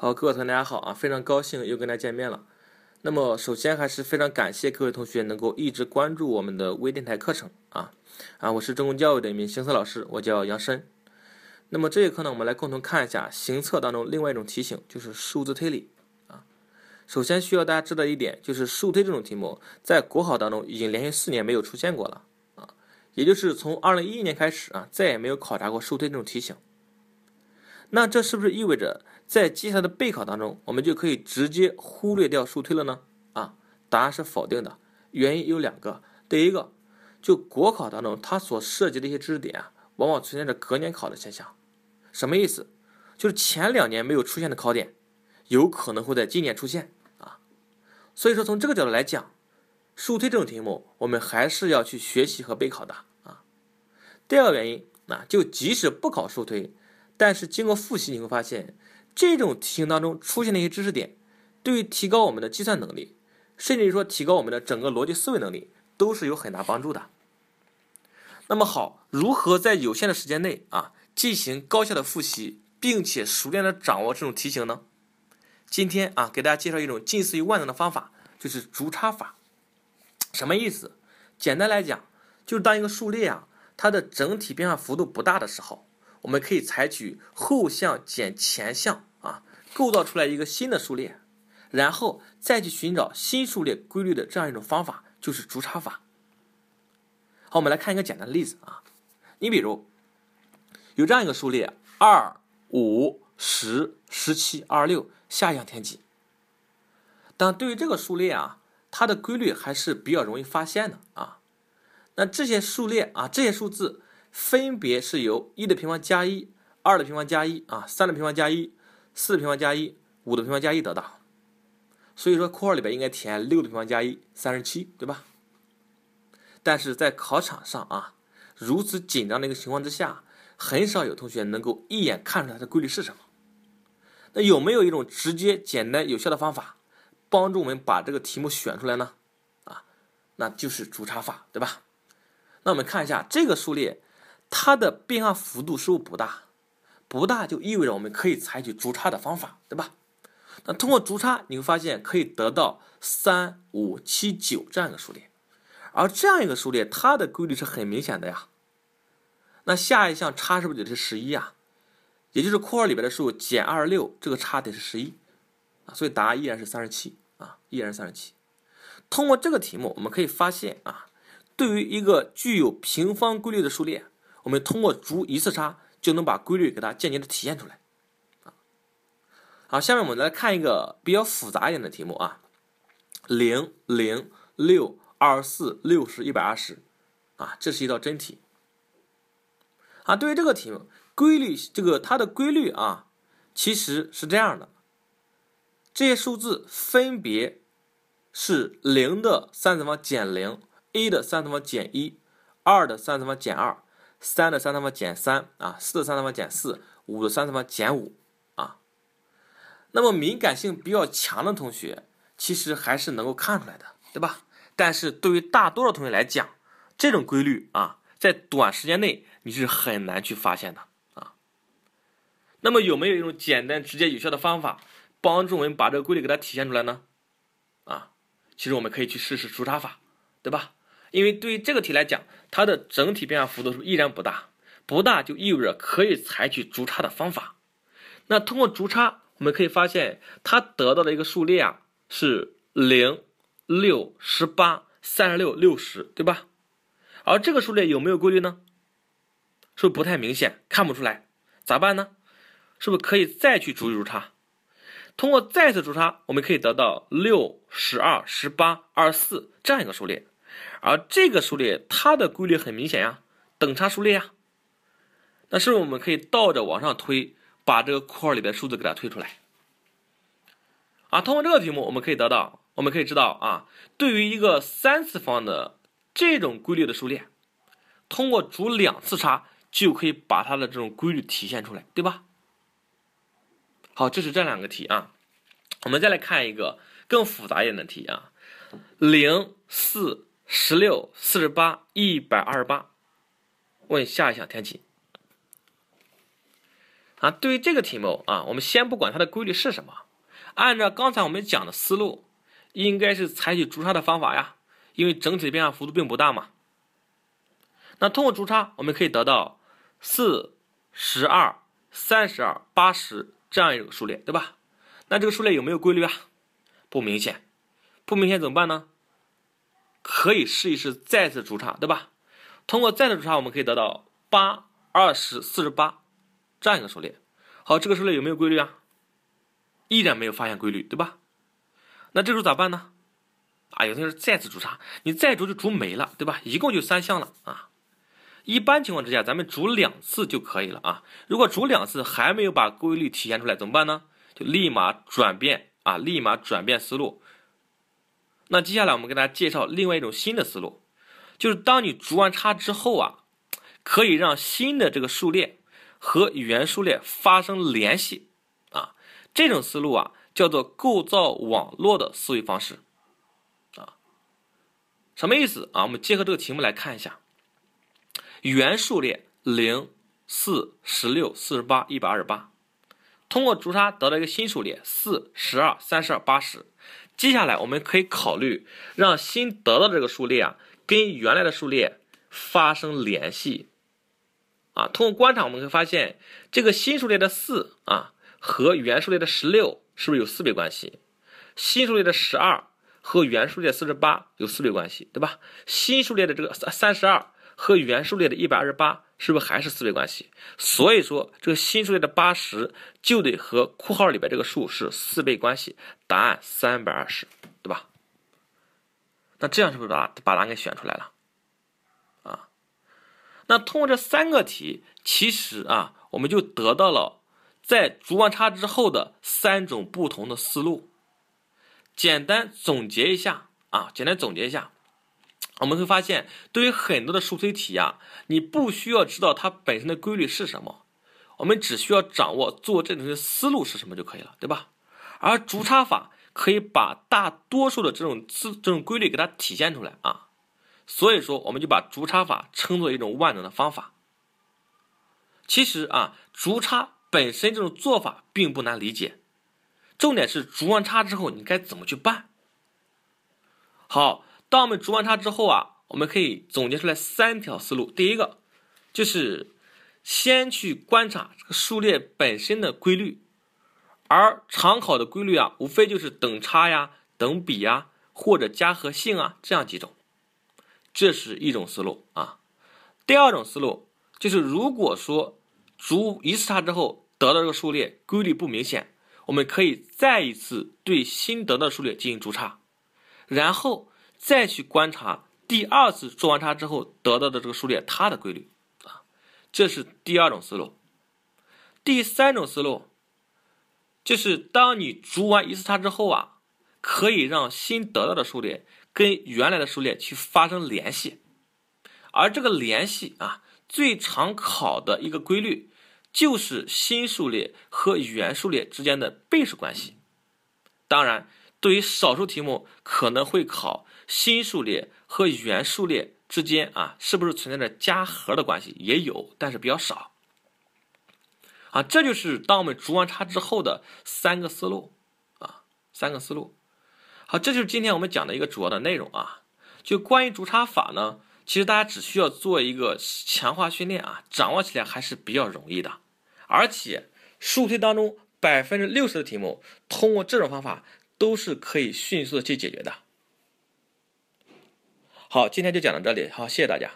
好，各位同学大家好啊，非常高兴又跟大家见面了。那么首先还是非常感谢各位同学能够一直关注我们的微电台课程啊啊，我是中公教育的一名行测老师，我叫杨申。那么这节课呢，我们来共同看一下行测当中另外一种题型，就是数字推理啊。首先需要大家知道一点，就是数推这种题目在国考当中已经连续四年没有出现过了啊，也就是从二零一一年开始啊，再也没有考察过数推这种题型。那这是不是意味着在接下来的备考当中，我们就可以直接忽略掉数推了呢？啊，答案是否定的。原因有两个。第一个，就国考当中它所涉及的一些知识点啊，往往存在着隔年考的现象。什么意思？就是前两年没有出现的考点，有可能会在今年出现啊。所以说从这个角度来讲，数推这种题目，我们还是要去学习和备考的啊。第二个原因，啊，就即使不考数推。但是经过复习，你会发现这种题型当中出现的一些知识点，对于提高我们的计算能力，甚至于说提高我们的整个逻辑思维能力，都是有很大帮助的。那么好，如何在有限的时间内啊进行高效的复习，并且熟练的掌握这种题型呢？今天啊给大家介绍一种近似于万能的方法，就是逐差法。什么意思？简单来讲，就是当一个数列啊它的整体变化幅度不大的时候。我们可以采取后项减前项，构造出来一个新的数列，然后再去寻找新数列规律的这样一种方法，就是逐差法。好，我们来看一个简单的例子啊，你比如有这样一个数列二五十十七二六，下一项填几？但对于这个数列啊，它的规律还是比较容易发现的啊。那这些数列啊，这些数字。分别是由一的平方加一、二的平方加一啊、三的平方加一、四的平方加一、五的平方加一得到。所以说，括号里边应该填六的平方加一，三十七，对吧？但是在考场上啊，如此紧张的一个情况之下，很少有同学能够一眼看出来它的规律是什么。那有没有一种直接、简单、有效的方法，帮助我们把这个题目选出来呢？啊，那就是逐差法，对吧？那我们看一下这个数列。它的变化幅度是不是不大？不大就意味着我们可以采取逐差的方法，对吧？那通过逐差，你会发现可以得到三五七九这样一个数列，而这样一个数列，它的规律是很明显的呀。那下一项差是不是得是十一呀？也就是括号里边的数减二十六，这个差得是十一啊，所以答案依然是三十七啊，依然是三十七。通过这个题目，我们可以发现啊，对于一个具有平方规律的数列。我们通过逐一次差就能把规律给它间接的体现出来，啊，好，下面我们来看一个比较复杂一点的题目啊，零零六二四六十一百二十，啊，这是一道真题，啊，对于这个题目规律，这个它的规律啊，其实是这样的，这些数字分别是零的三次方减零，a 的三次方减一，二的三次方减二。三的三次方减三啊，四的三次方减四，五的三次方减五啊。那么敏感性比较强的同学，其实还是能够看出来的，对吧？但是对于大多数同学来讲，这种规律啊，在短时间内你是很难去发现的啊。那么有没有一种简单、直接、有效的方法，帮助我们把这个规律给它体现出来呢？啊，其实我们可以去试试除差法，对吧？因为对于这个题来讲，它的整体变化幅度是依然不大，不大就意味着可以采取逐差的方法。那通过逐差，我们可以发现它得到的一个数列啊是零、六、十八、三十六、六十，对吧？而这个数列有没有规律呢？是不是不太明显，看不出来？咋办呢？是不是可以再去逐一逐差？通过再次逐差，我们可以得到六、十二、十八、二十四这样一个数列。而这个数列它的规律很明显呀，等差数列呀。那是不是我们可以倒着往上推，把这个括号里的数字给它推出来？啊，通过这个题目，我们可以得到，我们可以知道啊，对于一个三次方的这种规律的数列，通过逐两次差就可以把它的这种规律体现出来，对吧？好，这是这两个题啊。我们再来看一个更复杂一点的题啊，零四。十六、四十八、一百二十八，问下一项天气？啊，对于这个题目啊，我们先不管它的规律是什么，按照刚才我们讲的思路，应该是采取逐差的方法呀，因为整体的变化幅度并不大嘛。那通过逐差，我们可以得到四、十二、三十二、八十这样一个数列，对吧？那这个数列有没有规律啊？不明显，不明显怎么办呢？可以试一试再次逐差，对吧？通过再次逐差，我们可以得到八、二十、四十八这样一个数列。好，这个数列有没有规律啊？依然没有发现规律，对吧？那这时候咋办呢？啊，有的人再次逐差，你再逐就逐没了，对吧？一共就三项了啊。一般情况之下，咱们逐两次就可以了啊。如果逐两次还没有把规律体现出来，怎么办呢？就立马转变啊，立马转变思路。那接下来我们给大家介绍另外一种新的思路，就是当你逐完差之后啊，可以让新的这个数列和原数列发生联系啊。这种思路啊，叫做构造网络的思维方式啊。什么意思啊？我们结合这个题目来看一下。原数列零、四、十六、四十八、一百二十八，通过逐差得到一个新数列四、十二、三十二、八十。接下来我们可以考虑让新得到的这个数列啊跟原来的数列发生联系啊。通过观察，我们会发现这个新数列的四啊和原数列的十六是不是有四倍关系？新数列的十二和原数列四十八有四倍关系，对吧？新数列的这个三三十二。和原数列的一百二十八是不是还是四倍关系？所以说这个新数列的八十就得和括号里边这个数是四倍关系。答案三百二十，对吧？那这样是不是把把答案给选出来了？啊？那通过这三个题，其实啊，我们就得到了在逐完差之后的三种不同的思路。简单总结一下啊，简单总结一下。我们会发现，对于很多的数推题啊，你不需要知道它本身的规律是什么，我们只需要掌握做这种的思路是什么就可以了，对吧？而逐差法可以把大多数的这种这种规律给它体现出来啊，所以说我们就把逐差法称作一种万能的方法。其实啊，逐差本身这种做法并不难理解，重点是逐完差之后你该怎么去办。好。当我们逐完差之后啊，我们可以总结出来三条思路。第一个就是先去观察这个数列本身的规律，而常考的规律啊，无非就是等差呀、等比呀，或者加和性啊这样几种，这是一种思路啊。第二种思路就是，如果说逐一次差之后得到这个数列规律不明显，我们可以再一次对新得到的数列进行逐差，然后。再去观察第二次做完差之后得到的这个数列它的规律啊，这是第二种思路。第三种思路就是当你逐完一次差之后啊，可以让新得到的数列跟原来的数列去发生联系，而这个联系啊，最常考的一个规律就是新数列和原数列之间的倍数关系。当然。对于少数题目可能会考新数列和原数列之间啊，是不是存在着加和的关系？也有，但是比较少。啊，这就是当我们逐完差之后的三个思路啊，三个思路。好，这就是今天我们讲的一个主要的内容啊。就关于逐差法呢，其实大家只需要做一个强化训练啊，掌握起来还是比较容易的。而且数推当中百分之六十的题目，通过这种方法。都是可以迅速的去解决的。好，今天就讲到这里，好，谢谢大家。